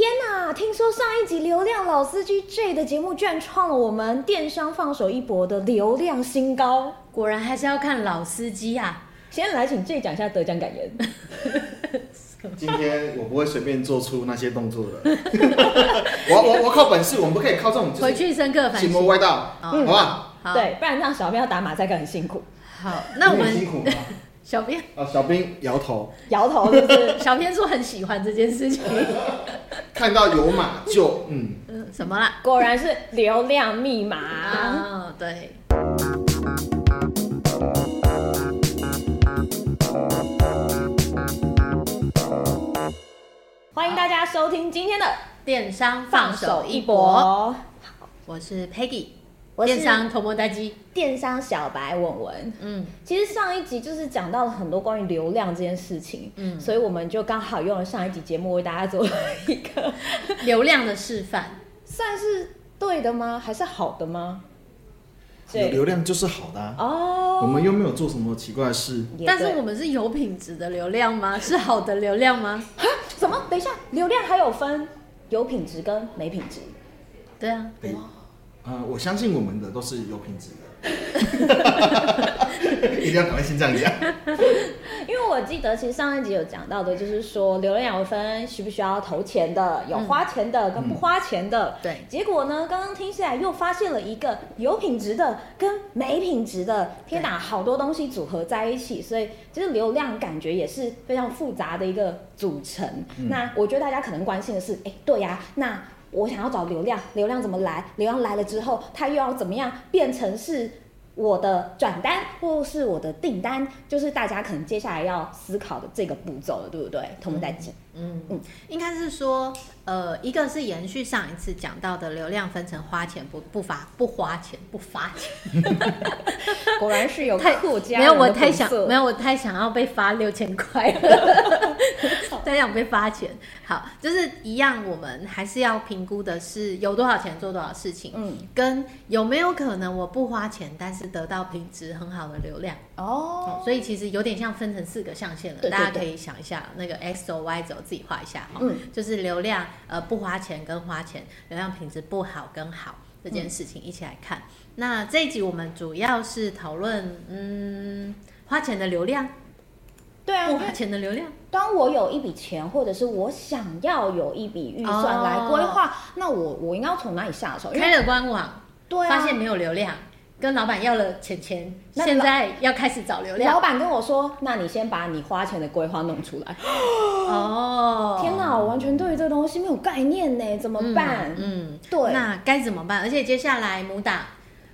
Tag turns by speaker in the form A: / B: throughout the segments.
A: 天呐！听说上一集流量老司机 J 的节目居然创了我们电商放手一搏的流量新高，
B: 果然还是要看老司机啊！
A: 先来请 J 讲一下得奖感言。
C: 今天我不会随便做出那些动作的，我我我靠本事，我们不可以靠这种
B: 回去深刻反省，
C: 邪魔歪道，好不好？
A: 对，不然让小编要打马赛克很辛苦。
B: 好，那我们
C: 辛苦吗？
B: 小编。
C: 啊，小兵摇头，
A: 摇头就是
B: 小编说很喜欢这件事情，
C: 看到有码就嗯。
B: 嗯什么啦？
A: 果然是流量密码。
B: 啊，对。
A: 欢迎大家收听今天的
B: 电商放手一搏。好，我是 Peggy，我是电商头摸呆机，
A: 电商小白文文。嗯，其实上一集就是讲到了很多关于流量这件事情，嗯，所以我们就刚好用了上一集节目为大家做了一个
B: 流量的示范，
A: 算是对的吗？还是好的吗？
C: 有流量就是好的哦，我们又没有做什么奇怪的事，
B: 但是我们是有品质的流量吗？是好的流量吗？
A: 什么？等一下，流量还有分有品质跟没品质？
B: 对啊，
C: 对，呃，我相信我们的都是有品质的。一定要赶快先这样讲，
A: 因为我记得其实上一集有讲到的，就是说流量有分需不需要投钱的，有花钱的跟不花钱的。
B: 对、嗯，
A: 结果呢，刚刚听下来又发现了一个有品质的跟没品质的，天哪，好多东西组合在一起，所以就是流量感觉也是非常复杂的一个组成。嗯、那我觉得大家可能关心的是，哎，对呀、啊，那我想要找流量，流量怎么来？流量来了之后，它又要怎么样变成是？我的转单或是我的订单，就是大家可能接下来要思考的这个步骤了，对不对？同们在讲，
B: 嗯嗯，应该是说，呃，一个是延续上一次讲到的流量分成花钱不不发不花钱不发钱，
A: 果然是有太客家，
B: 没有我太想没有我太想要被发六千块了，太想被发钱。好，就是一样，我们还是要评估的是有多少钱做多少事情，嗯，跟有没有可能我不花钱，但是得到品质很好的流量。哦、嗯，所以其实有点像分成四个象限了，对对对，大家可以想一下那个 X 轴 Y 轴自己画一下哈，嗯，就是流量呃不花钱跟花钱，流量品质不好跟好这件事情一起来看。嗯、那这一集我们主要是讨论嗯花钱的流量，
A: 对啊，
B: 不花钱的流量。
A: 当我有一笔钱，或者是我想要有一笔预算来规划，哦、那我我应该要从哪里下手？
B: 开了官网，对、啊，发现没有流量。跟老板要了钱钱，现在要开始找流量。
A: 老板跟我说：“那你先把你花钱的规划弄出来。”哦，天哪，我完全对于这个东西没有概念呢，怎么办？嗯，嗯对，
B: 那该怎么办？而且接下来母档，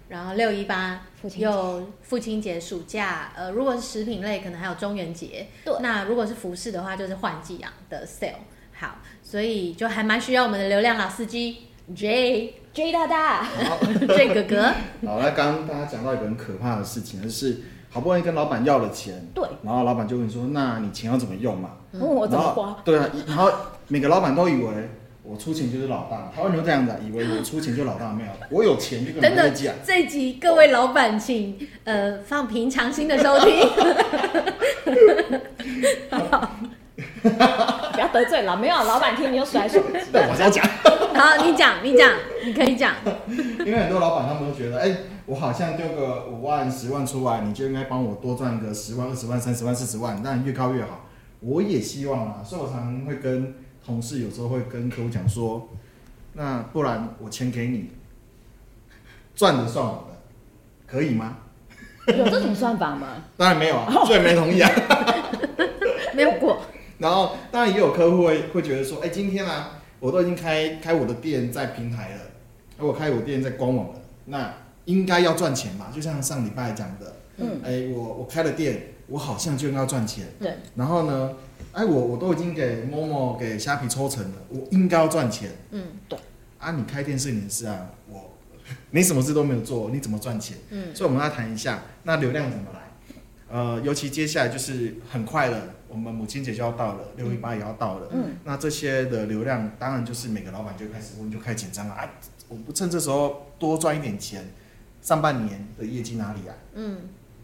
B: 然后六一八又父亲节、暑假，呃，如果是食品类，可能还有中元节。
A: 对，
B: 那如果是服饰的话，就是换季啊的 sale。好，所以就还蛮需要我们的流量老司机 J。
A: J 大大，
B: J 哥哥。
C: 好，那刚刚大家讲到一个很可怕的事情，就是好不容易跟老板要了钱，
A: 对，
C: 然后老板就问你说：“那你钱要怎么用嘛？”
A: 问我怎么花？
C: 对啊，然后每个老板都以为我出钱就是老大，他为什么这样子？以为我出钱就老大，没有，我有钱就跟他们讲。
B: 这一集各位老板请呃放平常心的收听。
A: 不要得罪了，没有老板听你就甩手机。
C: 对，我先讲。
B: 好，你讲，你讲，你可以讲。
C: 因为很多老板他们都觉得，哎、欸，我好像丢个五万、十万出来，你就应该帮我多赚个十万、二十万、三十万、四十万，当然越高越好。我也希望啊，所以我常常会跟同事，有时候会跟客户讲说，那不然我钱给你，赚的算我的，可以吗？
A: 有这种算法吗？
C: 当然没有啊，所以没同意啊。
B: 没有过。
C: 然后，当然也有客户会会觉得说，哎，今天啊，我都已经开开我的店在平台了，而我开我店在官网了，那应该要赚钱嘛？就像上礼拜讲的，嗯，哎，我我开了店，我好像就应该要赚钱，
A: 对。
C: 然后呢，哎，我我都已经给 Momo 给虾皮抽成了，我应该要赚钱，
A: 嗯，对。
C: 啊，你开店是你的事啊，我 你什么事都没有做，你怎么赚钱？嗯，所以我们要谈一下，那流量怎么来？呃，尤其接下来就是很快了。我们母亲节就要到了，六一八也要到了。嗯，那这些的流量，当然就是每个老板就开始问，就开始紧张了。啊，我不趁这时候多赚一点钱，上半年的业绩哪里啊？嗯，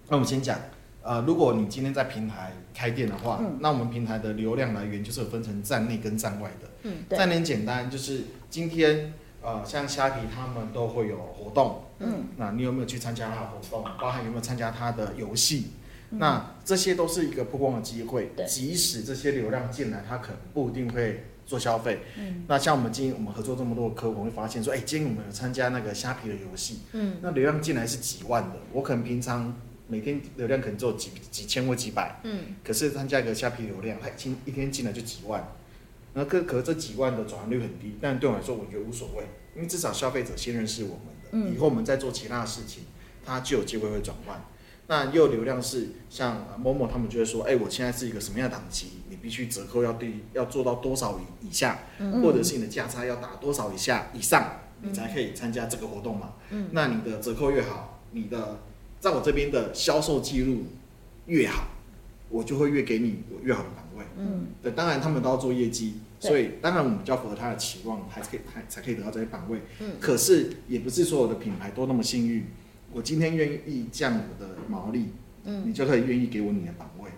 C: 那我们先讲呃，如果你今天在平台开店的话，嗯、那我们平台的流量来源就是有分成站内跟站外的。嗯，站内简单就是今天呃，像虾皮他们都会有活动。嗯，那你有没有去参加他的活动？包含有没有参加他的游戏？嗯、那这些都是一个曝光的机会。对，即使这些流量进来，他可能不一定会做消费。嗯，那像我们今天我们合作这么多的客户，我会发现说，哎、欸，今天我们有参加那个虾皮的游戏。嗯，那流量进来是几万的，我可能平常。每天流量可能只有几几千或几百，嗯，可是参加一个虾皮流量，它一一天进来就几万，那可可这几万的转换率很低，但对我来说我觉得无所谓，因为至少消费者先认识我们的，嗯，以后我们再做其他的事情，他就有机会会转换。那又流量是像某某他们就会说，哎、欸，我现在是一个什么样的档期，你必须折扣要低，要做到多少以以下，嗯，或者是你的价差要打多少以下以上，你才可以参加这个活动嘛，嗯，那你的折扣越好，你的。在我这边的销售记录越好，我就会越给你我越好的岗位。嗯，对，当然他们都要做业绩，所以当然我们比较符合他的期望，还是可以还才可以得到这些岗位。嗯，可是也不是所有的品牌都那么幸运。我今天愿意降我的毛利，嗯，你就可以愿意给我你的岗位。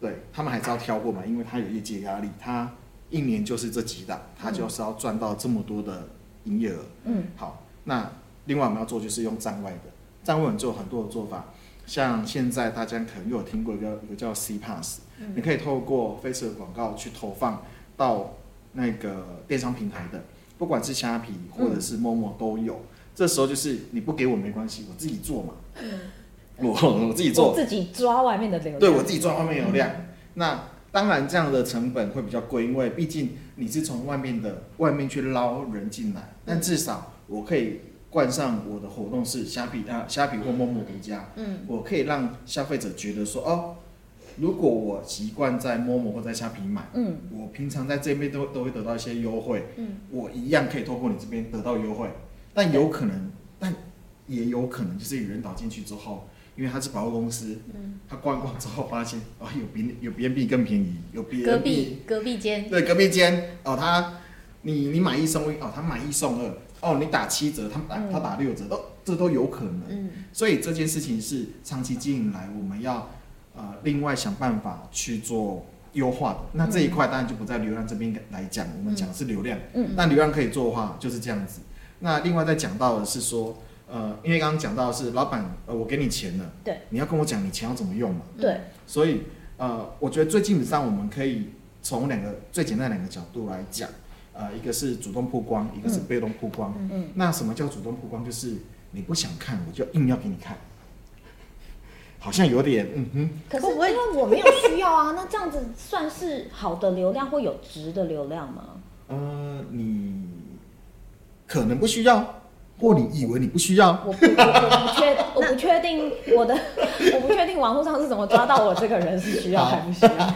C: 对，他们还是要挑过嘛，因为他有业绩压力，他一年就是这几档，他就是要赚到这么多的营业额。嗯，好，那另外我们要做就是用站外的。站外做很多的做法，像现在大家可能有听过一个一个叫 C Pass，嗯，你可以透过 Facebook 广告去投放到那个电商平台的，不管是虾皮或者是 Momo 都有。嗯，这时候就是你不给我没关系，我自己做嘛，嗯，我我自己做，
A: 我自己抓外面的流量，
C: 对我自己抓外面流量。嗯，那当然这样的成本会比较贵，因为毕竟你是从外面的外面去捞人进来，但至少我可以。冠上我的活动是虾皮啊，虾皮或 Momo 独家，嗯，我可以让消费者觉得说，哦，如果我习惯在 Momo 或在虾皮买，嗯，我平常在这边都都会得到一些优惠，嗯，我一样可以透过你这边得到优惠，但有可能，但也有可能就是有人导进去之后，因为他是百货公司，嗯，他逛逛之后发现，哦，有比有别人比更便宜，有别人
B: 隔壁隔壁间，
C: 对，隔壁间，哦，他你你买一送一，哦，他买一送二。哦，你打七折，他打他打六折，都这都有可能。嗯，所以这件事情是长期经营来，我们要呃另外想办法去做优化的。那这一块当然就不在流量这边来讲，我们讲的是流量。嗯，那流量可以做的话就是这样子。那另外再讲到的是说，呃，因为刚刚讲到的是老板，呃，我给你钱了，对，你要跟我讲你钱要怎么用嘛。对，所以呃，我觉得最基本上我们可以从两个最简单两个角度来讲。呃，一个是主动曝光，一个是被动曝光。嗯嗯。那什么叫主动曝光？就是你不想看，我就硬要给你看。好像有点，嗯哼。
A: 可是因为我没有需要啊，那这样子算是好的流量，或有值的流量吗？
C: 呃，你可能不需要。或你以为你不需要？
A: 我不，我不确，我不确定我的，我不确定网络上是怎么抓到我这个人是需要还不需要？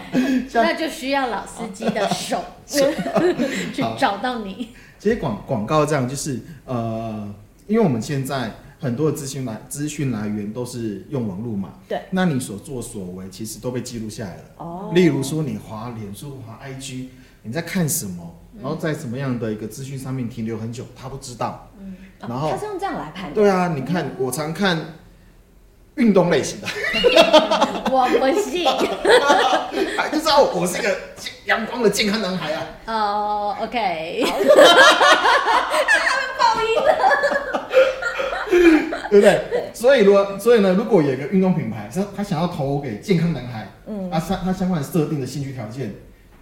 B: 那就需要老司机的手 去找到你。
C: 其实广广告这样就是呃，因为我们现在很多的资讯来资讯来源都是用网络嘛，对，那你所作所为其实都被记录下来了。哦，例如说你滑脸书、滑 IG，你在看什么，然后在什么样的一个资讯上面停留很久，他不知道。嗯。
A: 然后他是用这样来判断。
C: 对啊，你看我常看运动类型的，
B: 我不信，
C: 还 就知道我是一个阳光的健康男孩啊。
B: 哦，OK，他
A: 们报应了，
C: 对不对？所以如果，所以呢，如果有一个运动品牌，他他想要投给健康男孩，嗯，啊，相他相关设定的兴趣条件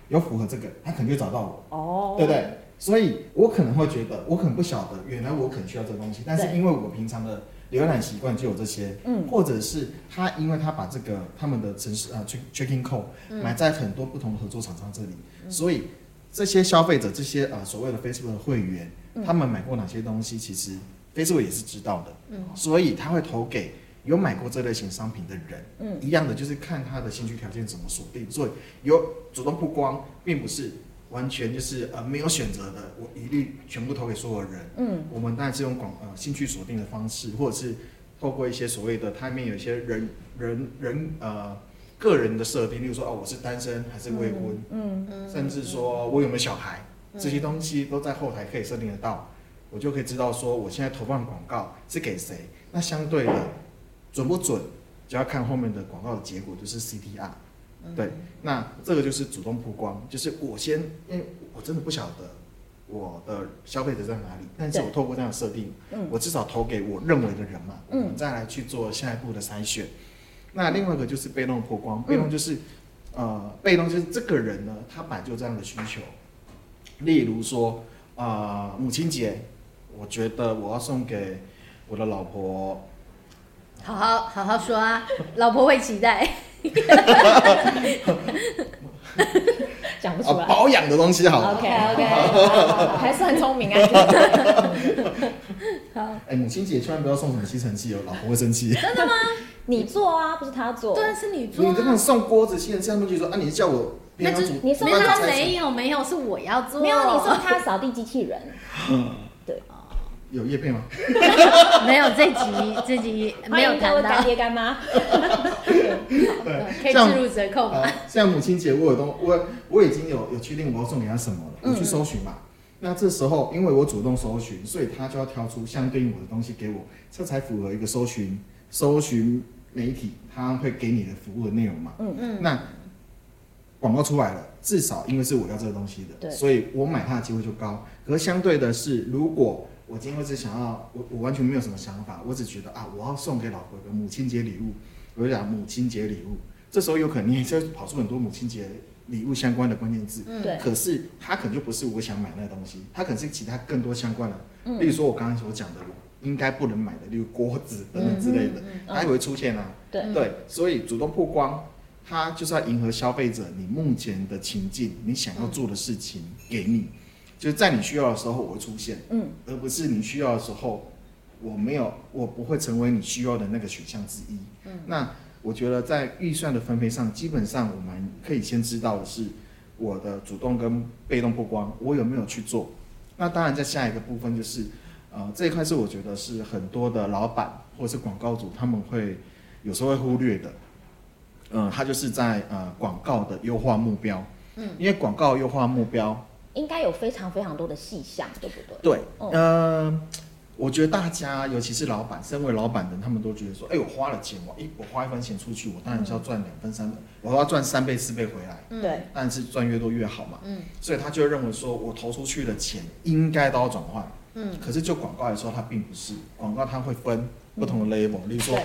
C: 有符合这个，他肯定会找到我，哦，对不对？所以我可能会觉得，我可能不晓得，原来我可能需要这个东西，但是因为我平常的浏览习惯就有这些，嗯，或者是他因为他把这个他们的城市啊 checking code 买在很多不同的合作厂商这里，嗯、所以这些消费者这些啊所谓的 Facebook 的会员，嗯、他们买过哪些东西，其实 Facebook 也是知道的，嗯，所以他会投给有买过这类型商品的人，嗯，一样的就是看他的兴趣条件怎么锁定，所以有主动曝光，并不是。完全就是呃没有选择的，我一律全部投给所有人。嗯，我们当然是用广呃兴趣锁定的方式，或者是透过一些所谓的它里面有一些人人人呃个人的设定，例如说哦我是单身还是未婚，嗯嗯，甚至说我有没有小孩，嗯、这些东西都在后台可以设定得到，我就可以知道说我现在投放广告是给谁，那相对的准不准，就要看后面的广告的结果，就是 CTR。对，那这个就是主动曝光，就是我先，因为我真的不晓得我的消费者在哪里，但是我透过这样的设定，我至少投给我认为的人嘛，嗯，再来去做下一步的筛选。那另外一个就是被动曝光，被动就是，呃，被动就是这个人呢，他本来就这样的需求，例如说，啊、呃，母亲节，我觉得我要送给我的老婆，
B: 好好好好说啊，老婆会期待。
A: 讲不出来，
C: 啊、保养的东西好。
A: OK OK，还算聪明啊。好，
C: 哎、欸，母亲节千万不要送什么吸尘器哦，老婆会生气。
B: 真的吗？
A: 你做啊，不是他做。
B: 对，是你做、啊。
C: 你这样送锅子、吸尘器，他们就说啊，你是叫我那就。
A: 你送
B: 他没有没有，是我要做。
A: 没有，你送他扫地机器人。
C: 嗯，对。有叶配吗？
B: 没有，这集这集没有谈到
A: 干爹干妈。
B: 可以置入折扣吗？
C: 呃、像母亲节，我有东，我我已经有有确定我要送给他什么了，我去搜寻嘛。嗯、那这时候，因为我主动搜寻，所以他就要挑出相对应我的东西给我，这才符合一个搜寻搜寻媒体他会给你的服务的内容嘛。嗯嗯。那广告出来了，至少因为是我要这个东西的，对，所以我买它的机会就高。可是相对的是，如果我今天只想要，我我完全没有什么想法，我只觉得啊，我要送给老婆一个母亲节礼物。我就讲母亲节礼物，这时候有可能你就跑出很多母亲节礼物相关的关键字，嗯，对。可是它可能就不是我想买那个东西，它可能是其他更多相关的，嗯，例如说我刚刚所讲的，应该不能买的，例如锅子等等之类的，它也会出现啊，对。对。所以主动曝光，它就是要迎合消费者你目前的情境，你想要做的事情给你，就是在你需要的时候我会出现，嗯，而不是你需要的时候。我没有，我不会成为你需要的那个选项之一。嗯，那我觉得在预算的分配上，基本上我们可以先知道的是我的主动跟被动曝光，我有没有去做。那当然，在下一个部分就是，呃，这一块是我觉得是很多的老板或者是广告主他们会有时候会忽略的。嗯、呃，他就是在呃广告的优化目标。嗯，因为广告优化目标
A: 应该有非常非常多的细项，对不对？
C: 对，嗯。呃我觉得大家，尤其是老板，身为老板的，他们都觉得说：“哎，我花了钱，我一我花一分钱出去，我当然是要赚两分三分，我要赚三倍四倍回来。”对，当然是赚越多越好嘛。嗯，所以他就认为说，我投出去的钱应该都要转换。嗯，可是就广告来说，它并不是广告，它会分不同的 level，例如说。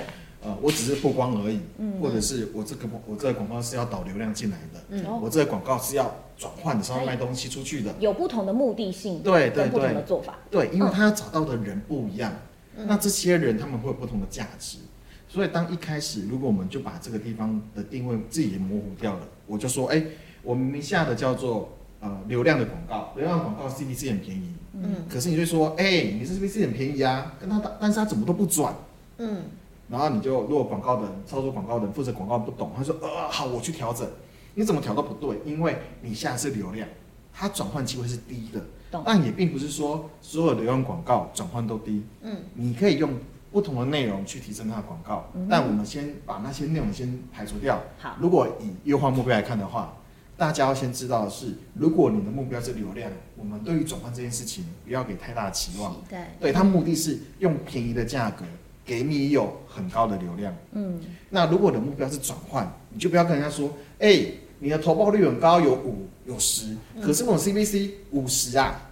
C: 呃，我只是曝光而已，嗯，或者是我这个我这个广告是要导流量进来的，嗯，我这个广告是要转换的时候卖东西出去的，
A: 有不同的目的性，
C: 对对对，
A: 不同的做法，
C: 对，因为他要找到的人不一样，嗯，那这些人他们会有不同的价值，所以当一开始如果我们就把这个地方的定位自己也模糊掉了，我就说，哎，我们名下的叫做呃流量的广告，流量广告 CPC 很便宜，嗯，可是你就说，哎，你这 CPC 很便宜啊，跟他打，但是他怎么都不转，嗯。然后你就，如果广告的人操作广告的人负责广告不懂，他说，呃，好，我去调整。你怎么调都不对，因为你现在是流量，它转换机会是低的。懂但也并不是说所有流量广告转换都低。嗯。你可以用不同的内容去提升它的广告，嗯、但我们先把那些内容先排除掉。好。如果以优化目标来看的话，大家要先知道的是，如果你的目标是流量，我们对于转换这件事情不要给太大的期望。对。对，它目的是用便宜的价格。给你有很高的流量，嗯，那如果你的目标是转换，你就不要跟人家说，哎、欸，你的投报率很高，有五有十，嗯、可是我 CPC 五十啊，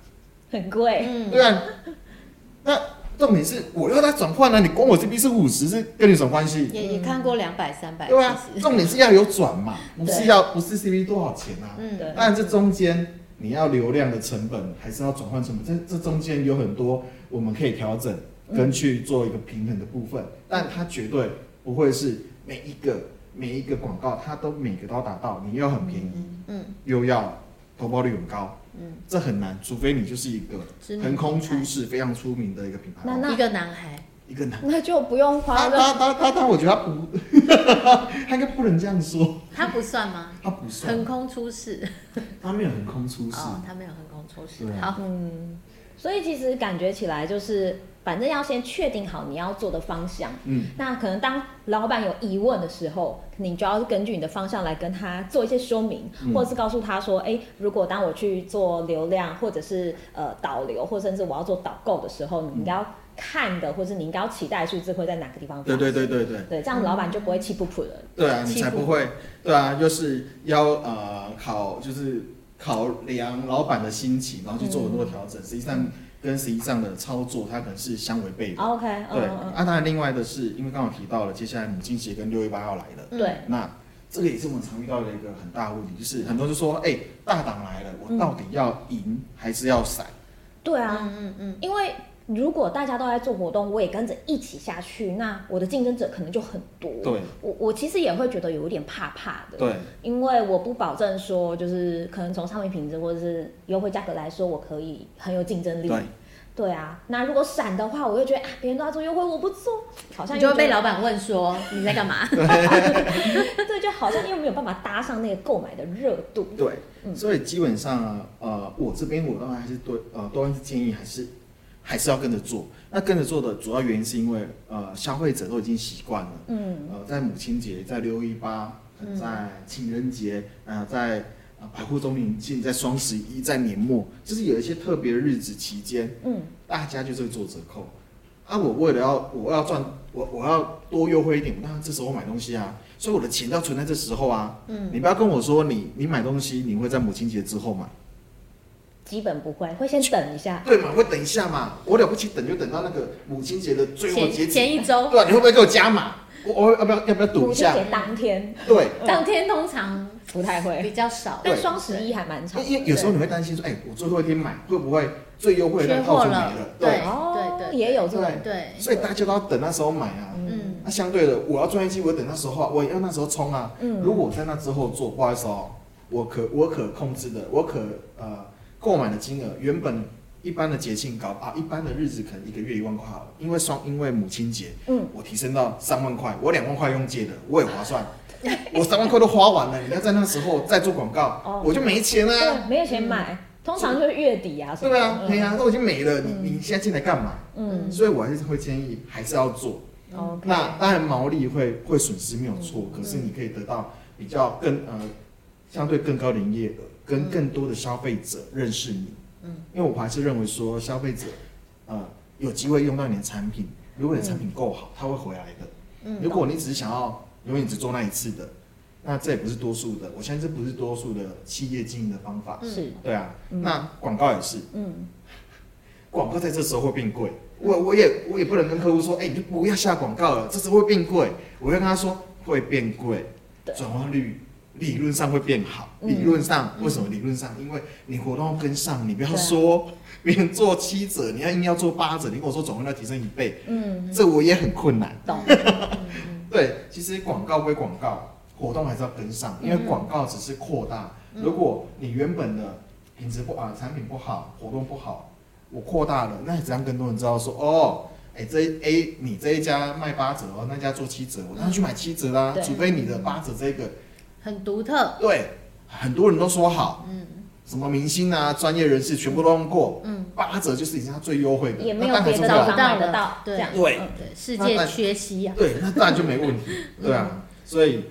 A: 很贵，嗯，
C: 对啊，那重点是我要他转换呢，你光我 CPC 五十是跟你什么关系？
B: 也也看过两百三百，
C: 对啊，重点是要有转嘛，不是要不是 CPC 多少钱啊？嗯，对，当然这中间你要流量的成本还是要转换成本，这这中间有很多我们可以调整。跟去做一个平衡的部分，但它绝对不会是每一个每一个广告，它都每个都要达到。你又很便宜，嗯，又要投报率很高，嗯，这很难，除非你就是一个横空出世、非常出名的一个品牌。
B: 那那一个男孩，
C: 一个男，
A: 那就不用花了。
C: 他他他他，我觉得他不，他应该不能这样说。
B: 他不算吗？
C: 他不算。
B: 横空出世，
C: 他没有横空出世。
B: 哦，他没有横空出世。好，嗯。
A: 所以其实感觉起来就是。反正要先确定好你要做的方向，嗯，那可能当老板有疑问的时候，你就要根据你的方向来跟他做一些说明，嗯、或者是告诉他说，哎、欸，如果当我去做流量，或者是呃导流，或甚至我要做导购的时候，你应该要看的，或是你应该要期待数字会在哪个地方？
C: 对对对对对，
A: 对，这样老板就不会气噗噗了。
C: 对啊，你才不会。对啊，就是要呃考，就是考量老板的心情，然后去做很多调整。嗯、实际上。跟实际上的操作，它可能是相违背的。
A: OK，
C: 对。啊，当然，另外的是，因为刚好提到了，接下来母亲节跟六一八要来了。
A: 对。
C: 那这个也是我们常遇到的一个很大的问题，就是很多人就说，哎、欸，大党来了，我到底要赢还是要散？
A: 对啊，嗯嗯嗯，因为。如果大家都在做活动，我也跟着一起下去，那我的竞争者可能就很多。
C: 对，
A: 我我其实也会觉得有一点怕怕的。
C: 对，因
A: 为我不保证说，就是可能从商品品质或者是优惠价格来说，我可以很有竞争力。
C: 对，
A: 对啊。那如果闪的话，我会觉得啊，别人都在做优惠，我不做，好像
B: 就会被老板问说 你在干嘛？
A: 对，对，就好像又没有办法搭上那个购买的热度。
C: 对，嗯、所以基本上呃，我这边我当然还是对呃，都还是建议还是。还是要跟着做，那跟着做的主要原因是因为，呃，消费者都已经习惯了，嗯，呃，在母亲节，在六一八，在情人节，呃，在呃百货周年庆，在双十一，在年末，就是有一些特别的日子期间，嗯，大家就是会做折扣，啊，我为了要我要赚，我我要多优惠一点，那这时候买东西啊，所以我的钱要存在这时候啊，嗯，你不要跟我说你你买东西你会在母亲节之后买。
A: 基本不会，会先等一下。
C: 对嘛，会等一下嘛。我了不起，等就等到那个母亲节的最后节
B: 前一周。
C: 对啊，你会不会给我加码？我我要不要要不要赌一下？
A: 母亲节当天。
C: 对，
B: 当天通常
A: 不太会，
B: 比较少。
A: 但双十一还蛮长。
C: 因为有时候你会担心说，哎，我最后一天买会不会最优惠的套就没了？
B: 对对对，也有这种对。
C: 所以大家都要等那时候买啊。嗯。那相对的，我要赚业绩，我等那时候啊，我要那时候冲啊。嗯。如果我在那之后做，不好意思哦，我可我可控制的，我可呃。购买的金额原本一般的节庆高啊，一般的日子可能一个月一万块好了，因为双因为母亲节，嗯，我提升到三万块，我两万块用借的，我也划算，我三万块都花完了，你要在那时候再做广告，哦、我就没钱了，
A: 对，没有钱买，嗯、通常就是月底啊，
C: 对啊，对啊，都已经没了，你你现在进来干嘛？嗯，所以我还是会建议还是要做，嗯、那当然毛利会会损失没有错，嗯、可是你可以得到比较更呃相对更高的营业额。跟更多的消费者认识你，嗯，因为我还是认为说消费者，呃，有机会用到你的产品，如果你的产品够好，他会回来的。嗯，如果你只是想要永远只做那一次的，那这也不是多数的。我相信这不是多数的企业经营的方法。是，对啊。那广告也是，嗯，广告在这时候会变贵。我我也我也不能跟客户说，哎，你就不要下广告了，这时候会变贵。我会跟他说会变贵，转化率。理论上会变好，理论上、嗯、为什么？理论上，因为你活动要跟上，你不要说别人做七折，你要硬要做八折，你跟我说总共要提升一倍，嗯，这我也很困难。懂？对，其实广告归广告，活动还是要跟上，因为广告只是扩大。如果你原本的品质不啊，产品不好，活动不好，我扩大了，那只让更多人知道说，哦，哎，这 A 你这一家卖八折哦，那家做七折，我当然去买七折啦，除非你的八折这个。
B: 很独特，
C: 对，很多人都说好，嗯，什么明星啊、专业人士全部都用过，嗯，八折就是已经它最优惠的，
A: 也没有别的找不到的到，对
C: 对。
B: 对，世界缺席啊，
C: 对，那当然就没问题，对啊，所以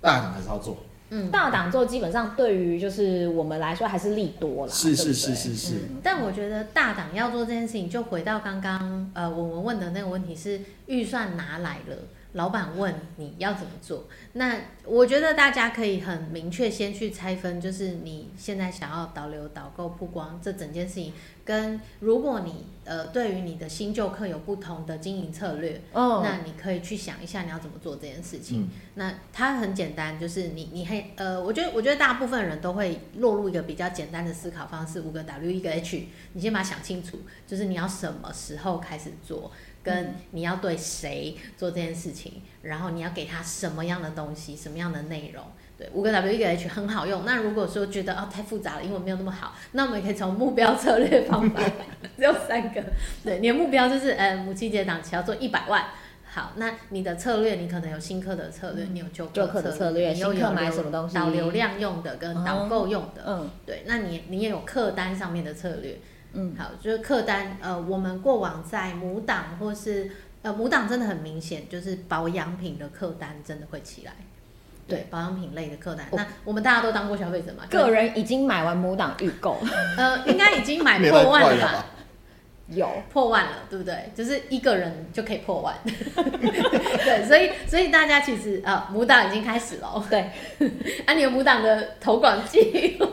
C: 大胆还是要做，
A: 嗯，大胆做基本上对于就是我们来说还是利多了，
C: 是是是是是，
B: 但我觉得大胆要做这件事情，就回到刚刚呃我们问的那个问题是预算哪来了？老板问你要怎么做，那我觉得大家可以很明确先去拆分，就是你现在想要导流、导购、曝光这整件事情，跟如果你呃对于你的新旧客有不同的经营策略，哦，那你可以去想一下你要怎么做这件事情。嗯、那它很简单，就是你你还呃，我觉得我觉得大部分人都会落入一个比较简单的思考方式，五个 W 一个 H，你先把它想清楚，就是你要什么时候开始做。跟你要对谁做这件事情，然后你要给他什么样的东西，什么样的内容？对，五个 W 一个 H 很好用。那如果说觉得哦太复杂了，英文没有那么好，那我们也可以从目标策略方法，只有三个。对，你的目标就是呃母亲节档期要做一百万。好，那你的策略，你可能有新客的策略，嗯、你有旧客的策略，新客买什么东西，导流量用的跟导购用的。嗯，对，那你你也有客单上面的策略。嗯，好，就是客单，呃，我们过往在母档或是呃母档真的很明显，就是保养品的客单真的会起来。对，保养品类的客单，那我们大家都当过消费者嘛，
A: 个人已经买完母档预购，
B: 呃，应该已经买破万了吧？
A: 有。
B: 破万了，对不对？就是一个人就可以破万，对，所以所以大家其实啊，母档已经开始了，
A: 对，
B: 啊，你有母档的投广计划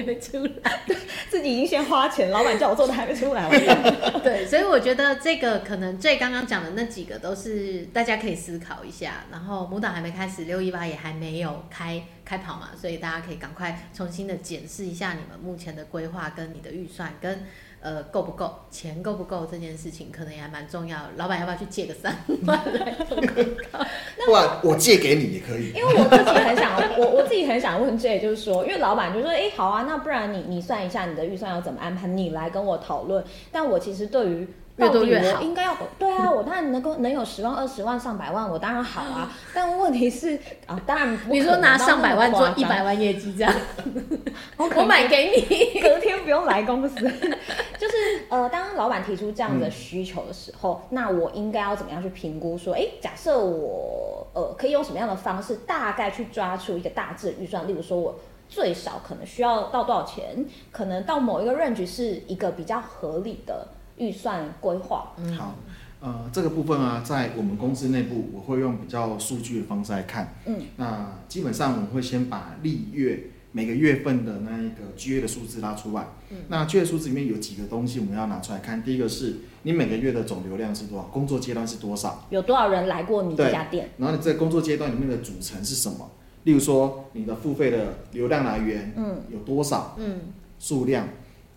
B: 还没出来，
A: 自己已经先花钱，老板叫我做的还没出来，
B: 对，所以我觉得这个可能最刚刚讲的那几个都是大家可以思考一下，然后母岛还没开始，六一八也还没有开开跑嘛，所以大家可以赶快重新的检视一下你们目前的规划跟你的预算跟。呃，够不够？钱够不够？这件事情可能也还蛮重要。老板要不要去借个三万来做广告？
C: 不然我借给你也可以。
A: 因为我自己很想，我我自己很想问 J，就是说，因为老板就说，哎、欸，好啊，那不然你你算一下你的预算要怎么安排，你来跟我讨论。但我其实对于。越多越好，应该要对啊，我当然能够能有十万、二十万、上百万，我当然好啊。但问题是啊，当然
B: 你说拿上百万做一百万业绩这样 我买给你，
A: 隔天不用来公司。就是呃，当老板提出这样的需求的时候，嗯、那我应该要怎么样去评估？说，哎、欸，假设我呃可以用什么样的方式，大概去抓出一个大致的预算？例如说，我最少可能需要到多少钱？可能到某一个 range 是一个比较合理的。预算规划，
C: 嗯，好，呃，这个部分啊，在我们公司内部，我会用比较数据的方式来看，嗯，那基本上我们会先把历月每个月份的那一个 GA 的数字拉出来，嗯，那 GA 数字里面有几个东西我们要拿出来看，第一个是你每个月的总流量是多少，工作阶段是多少，
A: 有多少人来过你这家店，
C: 然后你在工作阶段里面的组成是什么，例如说你的付费的流量来源，嗯，有多少，嗯，数量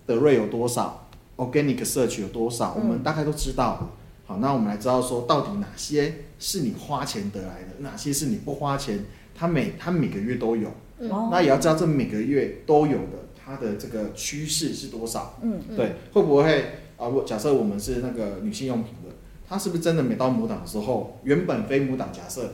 C: 的 rate 有多少。Organic search 有多少？我们大概都知道。嗯、好，那我们来知道说，到底哪些是你花钱得来的，哪些是你不花钱，它每它每个月都有。嗯、那也要知道这每个月都有的，它的这个趋势是多少？嗯，对，会不会啊？如果假设我们是那个女性用品的，它是不是真的每到母档的时候，原本非母档假设，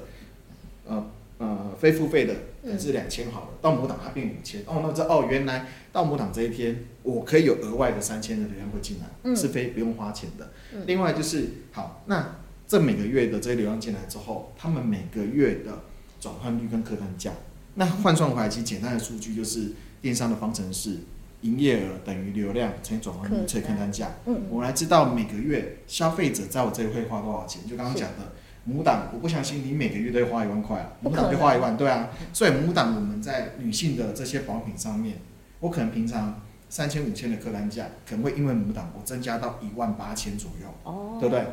C: 呃。呃，非付费的是两千好了，到母档它变五千哦，那这哦，原来到母档这一天，我可以有额外的三千的流量会进来，嗯、是非不用花钱的。嗯、另外就是好，那这每个月的这些流量进来之后，他们每个月的转换率跟客单价，那换算回来其实简单的数据就是电商的方程式，营业额等于流量乘以转换率乘以客单价。嗯，我来知道每个月消费者在我这里会花多少钱，就刚刚讲的。母档，我不相信你每个月都要花一万块啊！母档就花一万，对啊。所以母档我们在女性的这些保养品上面，我可能平常三千五千的客单价，可能会因为母档我增加到一万八千左右，哦，对不对？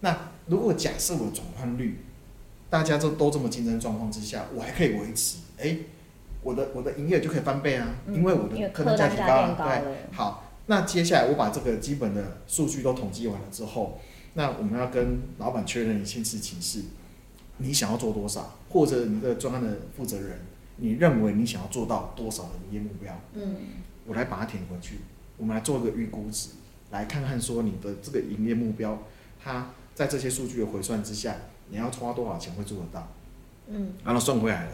C: 那如果假设我转换率，大家都都这么竞争状况之下，我还可以维持，哎，我的我的营业就可以翻倍啊，因为我的客单价提高了，对。好，那接下来我把这个基本的数据都统计完了之后。那我们要跟老板确认一件事情是，你想要做多少，或者你的专案的负责人，你认为你想要做到多少的营业目标？嗯，我来把它填回去，我们来做个预估值，来看看说你的这个营业目标，它在这些数据的回算之下，你要花多少钱会做得到？嗯，然后算回来了，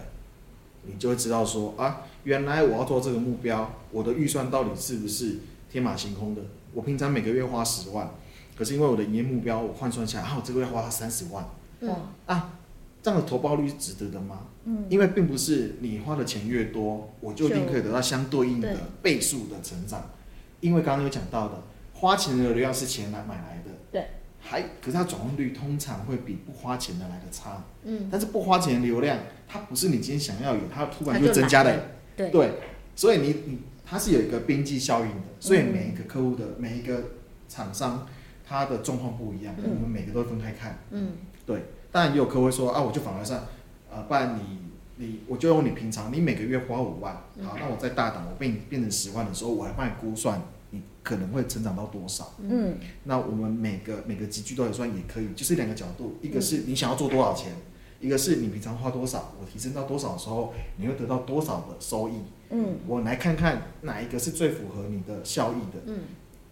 C: 你就会知道说啊，原来我要做这个目标，我的预算到底是不是天马行空的？我平常每个月花十万。可是因为我的营业目标，我换算下来，啊，我这个月花了三十万，哇啊，这样的投报率是值得的吗？嗯，因为并不是你花的钱越多，我就一定可以得到相对应的倍数的成长。因为刚刚有讲到的，花钱的流量是钱来买来的，对，还可是它转换率通常会比不花钱的来的差，嗯，但是不花钱的流量，它不是你今天想要有，它突然就增加的，对，对，所以你你它是有一个边际效应的，所以每一个客户的每一个厂商。它的状况不一样，我们每个都分开看。嗯，对。当然也有客户会说啊，我就反而上，呃，不然你你我就用你平常你每个月花五万，好，那我再大胆我变变成十万的时候，我来帮你估算你可能会成长到多少。嗯，那我们每个每个集聚都有算也可以，就是两个角度，一个是你想要做多少钱，一个是你平常花多少，我提升到多少的时候，你会得到多少的收益。嗯，我来看看哪一个是最符合你的效益的。嗯，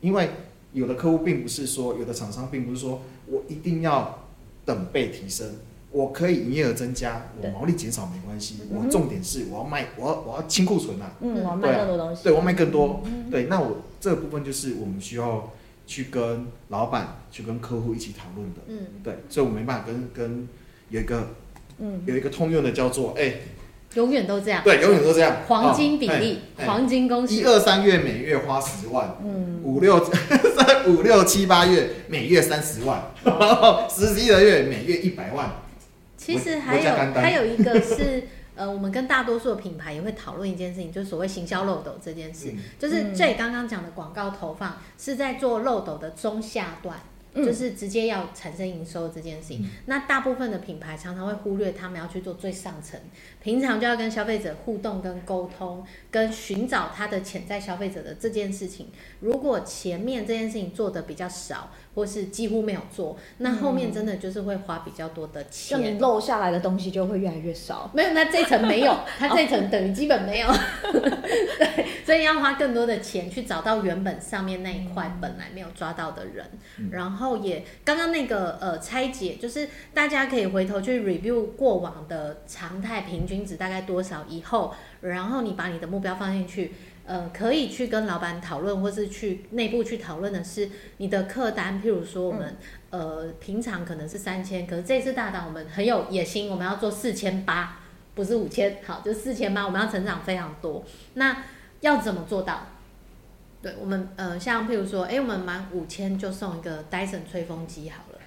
C: 因为。有的客户并不是说，有的厂商并不是说我一定要等倍提升，我可以营业额增加，我毛利减少没关系。我重点是我要卖，我要我要清库存啊。
A: 嗯，我要卖更多东西。
C: 对，我要卖更多。对，那我这个部分就是我们需要去跟老板、去跟客户一起讨论的。嗯，对，所以我没办法跟跟有一个，嗯，有一个通用的叫做哎。
B: 永远都这样，
C: 对，永远都这样。
B: 黄金比例，黄金公式。
C: 一二三月每月花十万，嗯，五六三 五六七八月每月三十万，十一个月每月一百万。
B: 其实还有还有一个是，呃，我们跟大多数的品牌也会讨论一件事情，就是所谓行销漏斗这件事，就是最刚刚讲的广告投放是在做漏斗的中下段。就是直接要产生营收这件事情，嗯、那大部分的品牌常常会忽略他们要去做最上层，平常就要跟消费者互动、跟沟通、跟寻找他的潜在消费者的这件事情。如果前面这件事情做的比较少，或是几乎没有做，那后面真的就是会花比较多的钱，
A: 你漏下来的东西就会越来越少。
B: 没有，那这层没有，它这层等于基本没有。对，所以要花更多的钱去找到原本上面那一块本来没有抓到的人，嗯、然后也刚刚那个呃拆解，就是大家可以回头去 review 过往的常态平均值大概多少以后，然后你把你的目标放进去。呃，可以去跟老板讨论，或是去内部去讨论的是你的客单。譬如说，我们、嗯、呃平常可能是三千，可是这次大档我们很有野心，我们要做四千八，不是五千，好，就四千八，我们要成长非常多。那要怎么做到？对我们呃，像譬如说，哎、欸，我们满五千就送一个 Dyson 吹风机好了。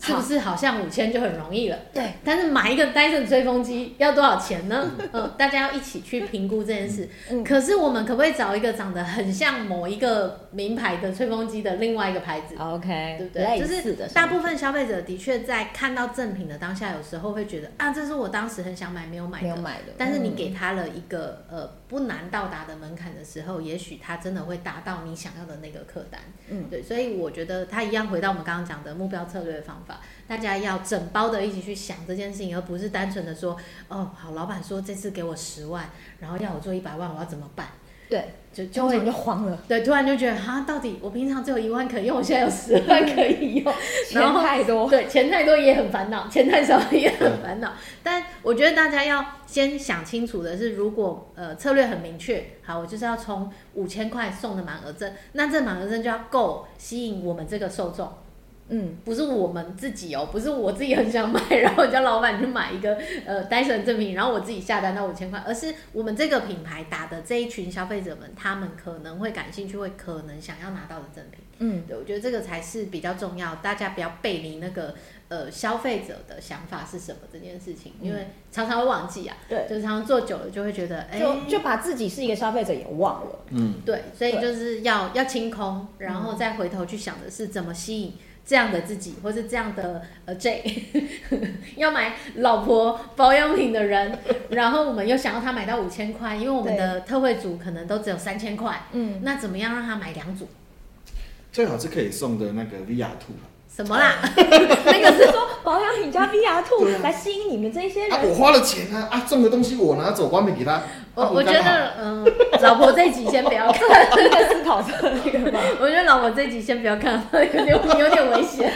B: 是不是好像五千就很容易了？对，但是买一个 Dyson 吹风机要多少钱呢？嗯，大家要一起去评估这件事。嗯，可是我们可不可以找一个长得很像某一个名牌的吹风机的另外一个牌子
A: ？OK，
B: 对不对？就是大部分消费者的确在看到赠品的当下，有时候会觉得啊，这是我当时很想买没有买的，没有买的。但是你给他了一个呃不难到达的门槛的时候，也许他真的会达到你想要的那个客单。嗯，对，所以我觉得他一样回到我们刚刚讲的目标策略的方法。大家要整包的一起去想这件事情，而不是单纯的说，哦，好，老板说这次给我十万，然后要我做一百万，我要怎么办？对，就就会就慌了。对，突然就觉得，哈，到底我平常只有一万可以用，我现在有十万可以用，
A: 钱太多。
B: 对，钱太多也很烦恼，钱太少也很烦恼。但我觉得大家要先想清楚的是，如果呃策略很明确，好，我就是要从五千块送的满额赠，那这满额赠就要够吸引我们这个受众。嗯，不是我们自己哦，不是我自己很想买，然后叫老板去买一个呃戴森赠品，然后我自己下单到五千块，而是我们这个品牌打的这一群消费者们，他们可能会感兴趣，会可能想要拿到的赠品。嗯，对，我觉得这个才是比较重要，大家不要背离那个呃消费者的想法是什么这件事情，因为常常会忘记啊。对，就是常常做久了就会觉得，哎，
A: 就就把自己是一个消费者也忘了。
B: 嗯，对，所以就是要要清空，然后再回头去想的是怎么吸引。这样的自己，或是这样的呃 J，要买老婆保养品的人，然后我们又想要他买到五千块，因为我们的特惠组可能都只有三千块，嗯，那怎么样让他买两组？
C: 最好是可以送的那个 VR Two。
B: 什么啦？
A: 那个是说保养品加 VR Two 来吸引你们这些人。
C: 我花了钱啊啊，送的东西我拿走，光明给他。
B: 我我觉得，嗯，老婆这集先不要看，
A: 在 思考这个吧。
B: 我觉得老婆这集先不要看，有点有点危
A: 险。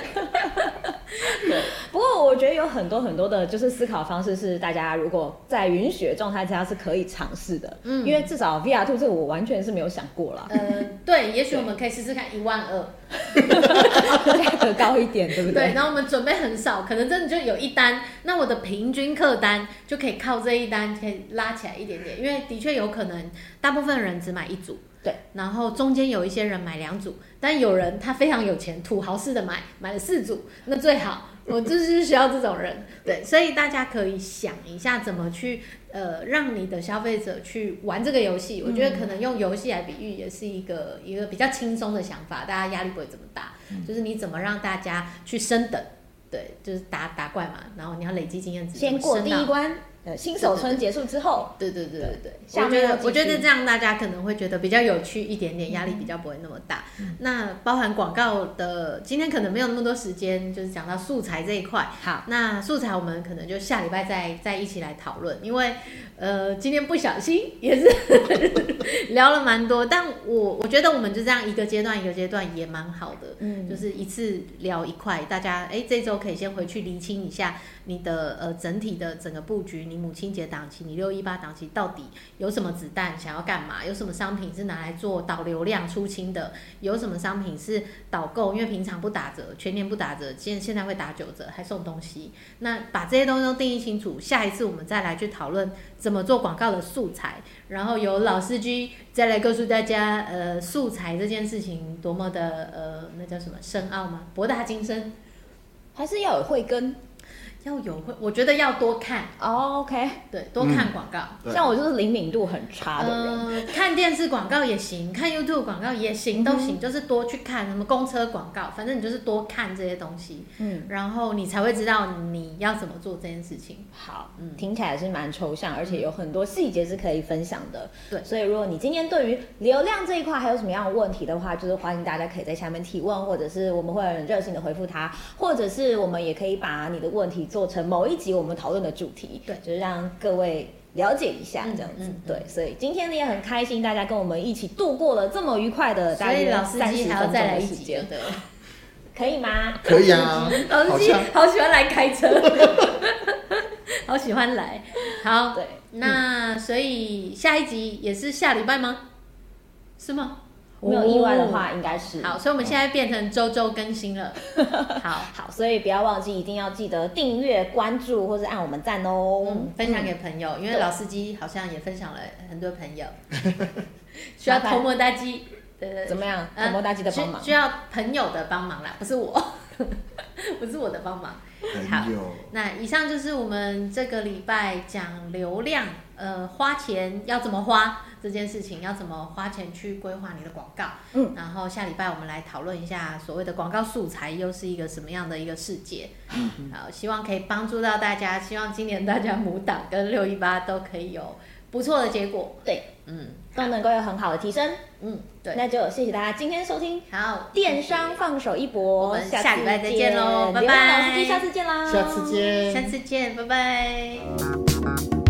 A: 觉得有很多很多的，就是思考方式是大家如果在允许的状态下是可以尝试的。嗯，因为至少 VR Two 这个我完全是没有想过了。
B: 呃，对，也许我们可以试试看一万二，
A: 价格高一点，对不对？
B: 对，然后我们准备很少，可能真的就有一单，那我的平均客单就可以靠这一单可以拉起来一点点，因为的确有可能大部分人只买一组。对，然后中间有一些人买两组，但有人他非常有钱，土豪式的买，买了四组，那最好，我就是需要这种人。对，所以大家可以想一下怎么去呃让你的消费者去玩这个游戏。我觉得可能用游戏来比喻也是一个一个比较轻松的想法，大家压力不会这么大。就是你怎么让大家去升等，对，就是打打怪嘛，然后你要累积经验值，
A: 先过第一关。呃，新手村结束之后，
B: 对对对对对，我觉得我觉得这样大家可能会觉得比较有趣一点点，压力比较不会那么大。嗯、那包含广告的，今天可能没有那么多时间，就是讲到素材这一块。好，那素材我们可能就下礼拜再再一起来讨论，因为。呃，今天不小心也是 聊了蛮多，但我我觉得我们就这样一个阶段一个阶段也蛮好的，嗯，就是一次聊一块，大家哎这周可以先回去厘清一下你的呃整体的整个布局，你母亲节档期，你六一八档期到底有什么子弹想要干嘛？有什么商品是拿来做导流量出清的？有什么商品是导购？因为平常不打折，全年不打折，现现在会打九折，还送东西。那把这些东西都定义清楚，下一次我们再来去讨论怎么做广告的素材，然后由老司机再来告诉大家，呃，素材这件事情多么的呃，那叫什么深奥吗？博大精深，
A: 还是要有慧根。
B: 要有会，我觉得要多看。
A: Oh, OK，
B: 对，多看广告。
A: 嗯、像我就是灵敏度很差的人。
B: 呃，看电视广告也行，看 YouTube 广告也行，都行，嗯、就是多去看什么公车广告，反正你就是多看这些东西。嗯，然后你才会知道你要怎么做这件事情。
A: 好，嗯，听起来是蛮抽象，而且有很多细节是可以分享的。
B: 对，
A: 所以如果你今天对于流量这一块还有什么样的问题的话，就是欢迎大家可以在下面提问，或者是我们会很热心的回复他，或者是我们也可以把你的问题做成某一集。我们讨论的主题，
B: 对，
A: 就是让各位了解一下这样子，
B: 嗯嗯、
A: 对，所以今天呢也很开心，大家跟我们一起度过了这么愉快的大约三十分钟的时间，
B: 对，
A: 可以吗？
C: 可以啊，
B: 老司机好喜欢来开车，好喜欢来，好，
A: 对，
B: 那所以下一集也是下礼拜吗？是吗？
A: 没有意外的话，应该是
B: 好，所以我们现在变成周周更新了。好
A: 好，所以不要忘记，一定要记得订阅、关注或者按我们赞哦、
B: 嗯，分享给朋友，嗯、因为老司机好像也分享了很多朋友，需要偷摸大鸡，
A: 呃，怎么样？偷摸大鸡的帮忙、
B: 呃需，需要朋友的帮忙啦，不是我，不是我的帮忙。好，那以上就是我们这个礼拜讲流量，呃，花钱要怎么花。这件事情要怎么花钱去规划你的广告？嗯，然后下礼拜我们来讨论一下所谓的广告素材又是一个什么样的一个世界。嗯，好，希望可以帮助到大家，希望今年大家母档跟六一八都可以有不错的结果。
A: 对，嗯，都能够有很好的提升。嗯，对，那就谢谢大家今天收听。
B: 好，
A: 电商放手一搏，
B: 我们下礼拜再见喽，拜拜。
A: 老司机，下次见啦，
C: 下次见，
B: 下次见，拜拜。